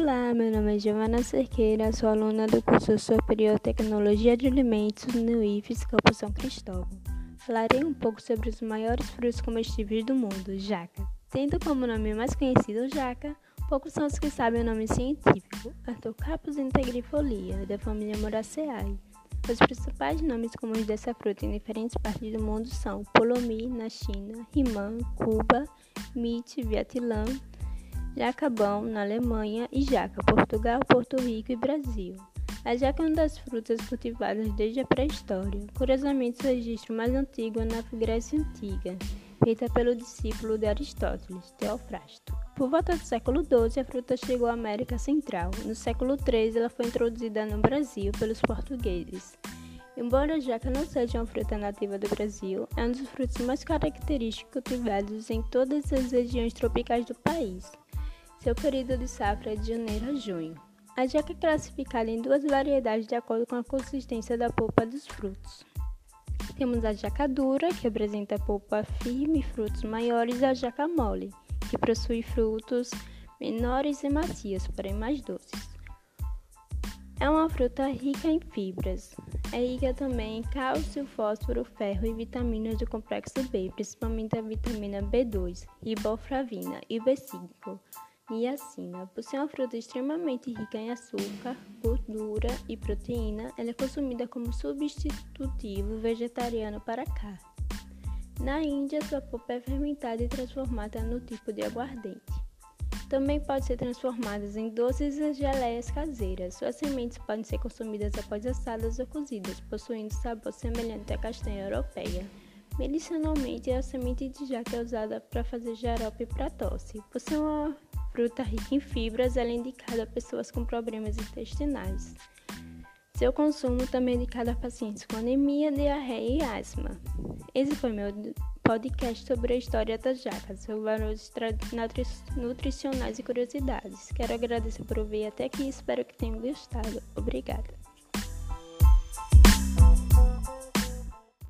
Olá, meu nome é Giovana Cerqueira, sou aluna do curso Superior Tecnologia de Alimentos no IFES Campo São Cristóvão. Falarei um pouco sobre os maiores frutos comestíveis do mundo, jaca. Tendo como nome mais conhecido jaca, poucos são os que sabem o nome científico, Artocarpus integrifolia, da família Moraceae. Os principais nomes comuns dessa fruta em diferentes partes do mundo são Polomi, na China, Rimã, Cuba, Mit, Vietnã, Jacabão, na Alemanha, e Jaca, Portugal, Porto Rico e Brasil. A jaca é uma das frutas cultivadas desde a pré-história. Curiosamente, o registro mais antigo é na Grécia Antiga, feita pelo discípulo de Aristóteles, Teofrasto. Por volta do século XII, a fruta chegou à América Central. No século XIII, ela foi introduzida no Brasil pelos portugueses. Embora a jaca não seja uma fruta nativa do Brasil, é um dos frutos mais característicos cultivados em todas as regiões tropicais do país. Seu período de safra é de janeiro a junho. A jaca é classificada em duas variedades de acordo com a consistência da polpa dos frutos. Temos a jaca dura, que apresenta polpa firme e frutos maiores, e a jaca mole, que possui frutos menores e macios, porém mais doces. É uma fruta rica em fibras. É rica também em cálcio, fósforo, ferro e vitaminas do complexo B, principalmente a vitamina B2, riboflavina e B5 niacina. Por ser uma fruta extremamente rica em açúcar, gordura e proteína, ela é consumida como substitutivo vegetariano para carne. Na Índia, sua polpa é fermentada e transformada no tipo de aguardente. Também pode ser transformada em doces e geleias caseiras. Suas sementes podem ser consumidas após assadas ou cozidas, possuindo sabor semelhante à castanha europeia. Medicinalmente, a semente de jaca é usada para fazer xarope para tosse. Por ser uma fruta rica em fibras, ela é indicada a pessoas com problemas intestinais. Seu consumo também é indicado a pacientes com anemia, diarreia e asma. Esse foi meu podcast sobre a história das jacas, seus valores nutricionais e curiosidades. Quero agradecer por ouvir até aqui e espero que tenham gostado. Obrigada.